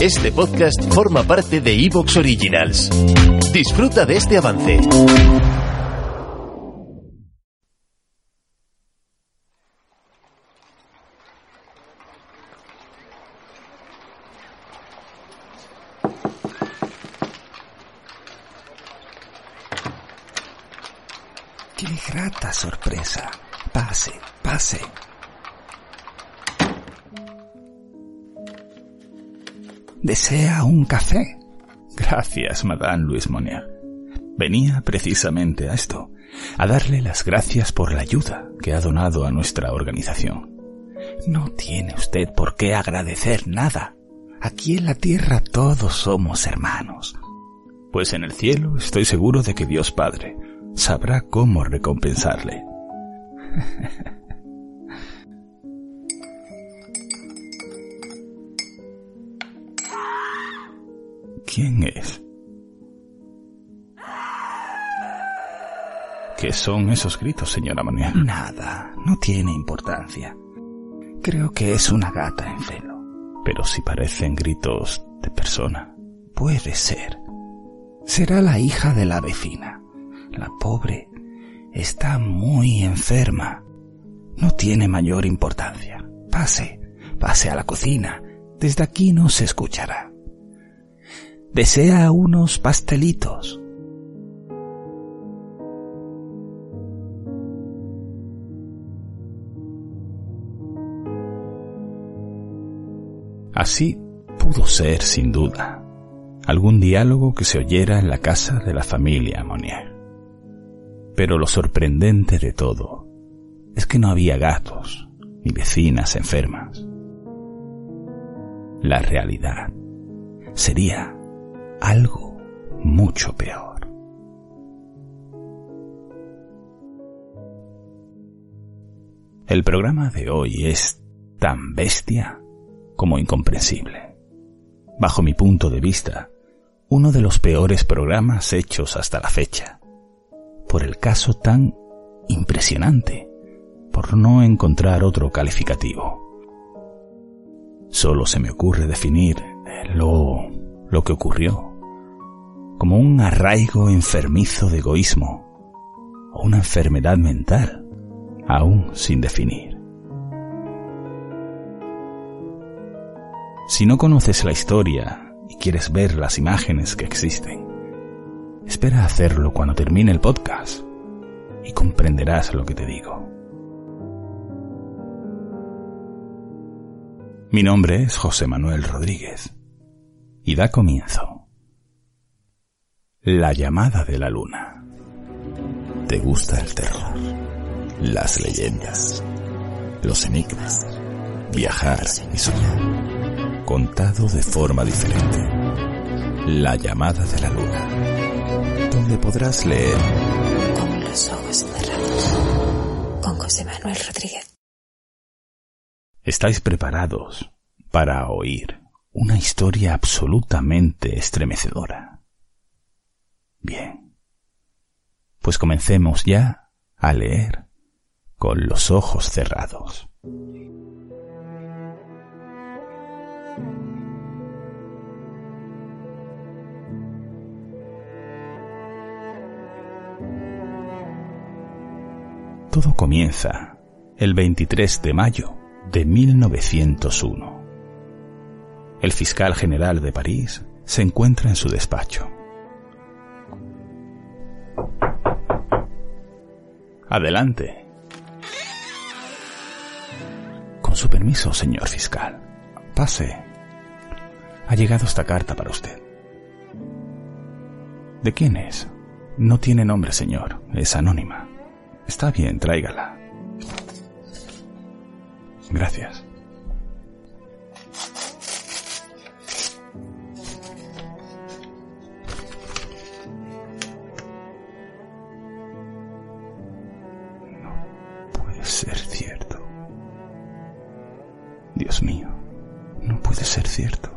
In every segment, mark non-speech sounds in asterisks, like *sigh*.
Este podcast forma parte de Evox Originals. Disfruta de este avance. ¡Qué grata sorpresa! Pase, pase. ¿Desea un café? Gracias, Madame Luis Monier. Venía precisamente a esto, a darle las gracias por la ayuda que ha donado a nuestra organización. No tiene usted por qué agradecer nada. Aquí en la tierra todos somos hermanos. Pues en el cielo estoy seguro de que Dios Padre sabrá cómo recompensarle. *laughs* ¿Quién es? ¿Qué son esos gritos, señora Monier? Nada, no tiene importancia. Creo que es una gata en celo. Pero si parecen gritos de persona. Puede ser. Será la hija de la vecina. La pobre está muy enferma. No tiene mayor importancia. Pase, pase a la cocina. Desde aquí no se escuchará. ¿Desea unos pastelitos? Así pudo ser, sin duda, algún diálogo que se oyera en la casa de la familia Monier. Pero lo sorprendente de todo es que no había gatos ni vecinas enfermas. La realidad sería algo mucho peor. El programa de hoy es tan bestia como incomprensible. Bajo mi punto de vista, uno de los peores programas hechos hasta la fecha, por el caso tan impresionante, por no encontrar otro calificativo. Solo se me ocurre definir lo, lo que ocurrió como un arraigo enfermizo de egoísmo o una enfermedad mental aún sin definir. Si no conoces la historia y quieres ver las imágenes que existen, espera hacerlo cuando termine el podcast y comprenderás lo que te digo. Mi nombre es José Manuel Rodríguez y da comienzo. La llamada de la luna. ¿Te gusta el terror? Las leyendas, los enigmas, viajar y soñar. Contado de forma diferente. La llamada de la luna. Donde podrás leer Con los ojos cerrados. Con José Manuel Rodríguez. ¿Estáis preparados para oír una historia absolutamente estremecedora? Bien. Pues comencemos ya a leer con los ojos cerrados. Todo comienza el 23 de mayo de 1901. El fiscal general de París se encuentra en su despacho. Adelante. Con su permiso, señor fiscal. Pase. Ha llegado esta carta para usted. ¿De quién es? No tiene nombre, señor. Es anónima. Está bien, tráigala. Gracias. Cierto.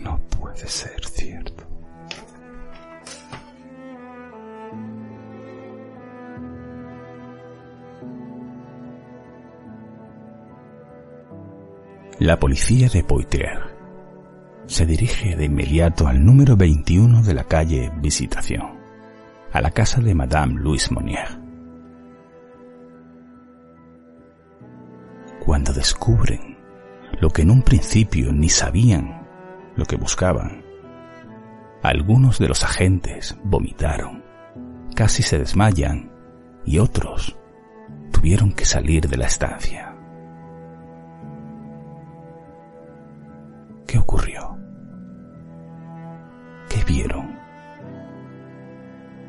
No puede ser cierto. La policía de Poitiers se dirige de inmediato al número 21 de la calle Visitación, a la casa de Madame Louise Monnier. Cuando descubren lo que en un principio ni sabían lo que buscaban, algunos de los agentes vomitaron, casi se desmayan y otros tuvieron que salir de la estancia. ¿Qué ocurrió? ¿Qué vieron?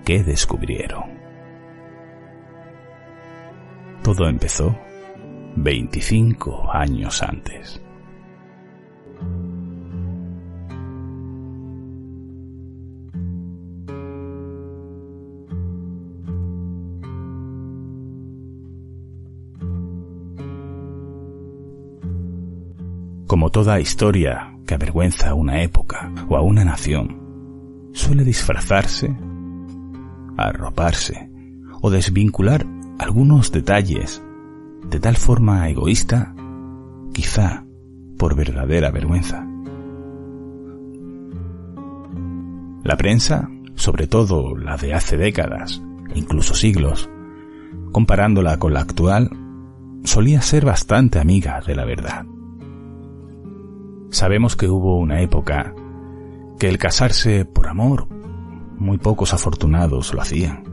¿Qué descubrieron? Todo empezó 25 años antes. Como toda historia que avergüenza a una época o a una nación, suele disfrazarse, arroparse o desvincular algunos detalles de tal forma egoísta, quizá por verdadera vergüenza. La prensa, sobre todo la de hace décadas, incluso siglos, comparándola con la actual, solía ser bastante amiga de la verdad. Sabemos que hubo una época que el casarse por amor, muy pocos afortunados lo hacían.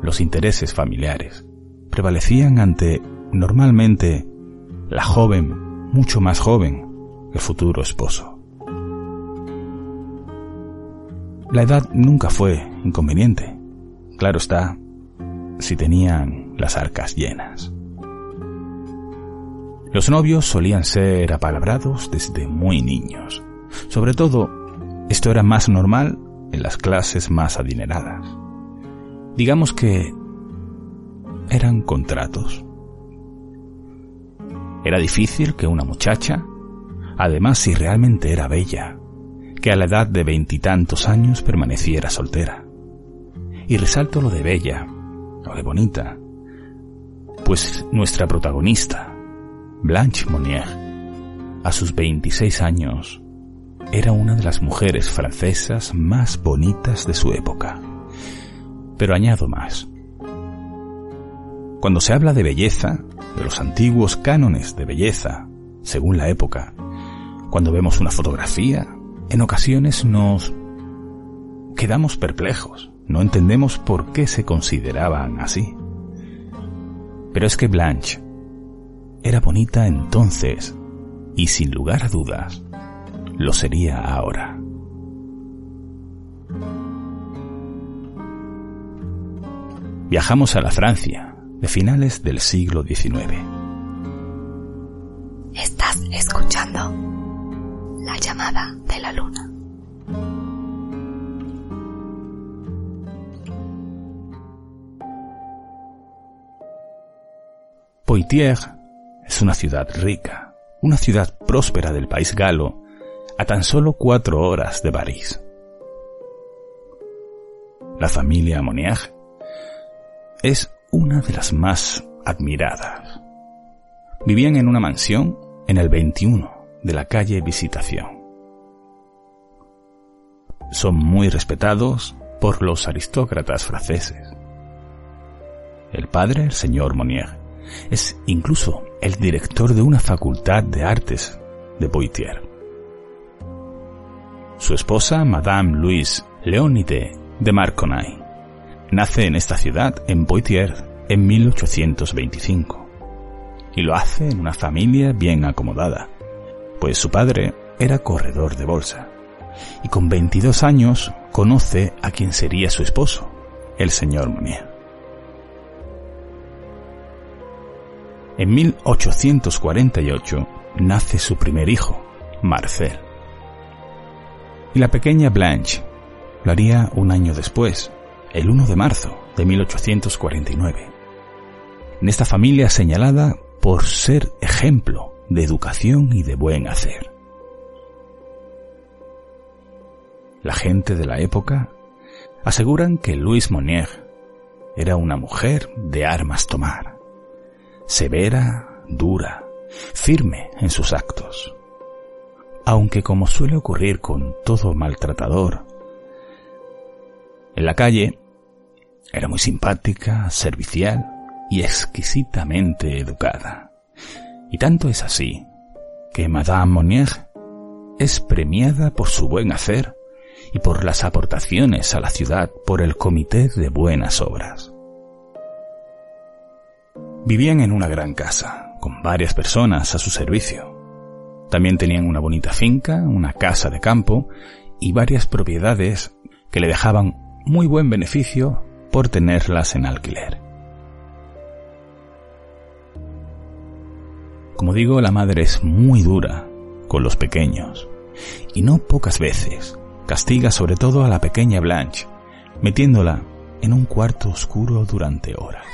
Los intereses familiares prevalecían ante, normalmente, la joven, mucho más joven, el futuro esposo. La edad nunca fue inconveniente. Claro está, si tenían las arcas llenas. Los novios solían ser apalabrados desde muy niños. Sobre todo, esto era más normal en las clases más adineradas. Digamos que eran contratos. Era difícil que una muchacha, además si realmente era bella, que a la edad de veintitantos años permaneciera soltera. Y resalto lo de bella, lo de bonita, pues nuestra protagonista, Blanche Monnier, a sus 26 años, era una de las mujeres francesas más bonitas de su época. Pero añado más. Cuando se habla de belleza, de los antiguos cánones de belleza, según la época, cuando vemos una fotografía, en ocasiones nos quedamos perplejos, no entendemos por qué se consideraban así. Pero es que Blanche era bonita entonces y sin lugar a dudas lo sería ahora. Viajamos a la Francia de finales del siglo XIX. Estás escuchando la llamada de la luna. Poitiers es una ciudad rica, una ciudad próspera del país galo, a tan solo cuatro horas de París. La familia Moniag es una de las más admiradas. Vivían en una mansión en el 21 de la calle Visitación. Son muy respetados por los aristócratas franceses. El padre, el señor Monier, es incluso el director de una facultad de artes de Poitiers. Su esposa, Madame Louise Leonide de Marconnay, nace en esta ciudad, en Poitiers, en 1825. Y lo hace en una familia bien acomodada, pues su padre era corredor de bolsa. Y con 22 años conoce a quien sería su esposo, el señor Monier. En 1848 nace su primer hijo, Marcel. Y la pequeña Blanche lo haría un año después, el 1 de marzo de 1849. En esta familia señalada por ser ejemplo de educación y de buen hacer. La gente de la época aseguran que Louise Monnier era una mujer de armas tomar, severa, dura, firme en sus actos. Aunque como suele ocurrir con todo maltratador, en la calle era muy simpática, servicial y exquisitamente educada. Y tanto es así que Madame Monnier es premiada por su buen hacer y por las aportaciones a la ciudad por el Comité de Buenas Obras. Vivían en una gran casa, con varias personas a su servicio. También tenían una bonita finca, una casa de campo y varias propiedades que le dejaban muy buen beneficio por tenerlas en alquiler. Como digo, la madre es muy dura con los pequeños y no pocas veces castiga sobre todo a la pequeña Blanche, metiéndola en un cuarto oscuro durante horas.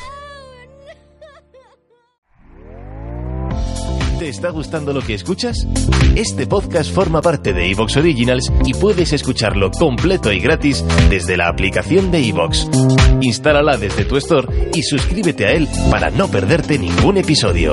¿Te está gustando lo que escuchas? Este podcast forma parte de Evox Originals y puedes escucharlo completo y gratis desde la aplicación de Evox. Instálala desde tu store y suscríbete a él para no perderte ningún episodio.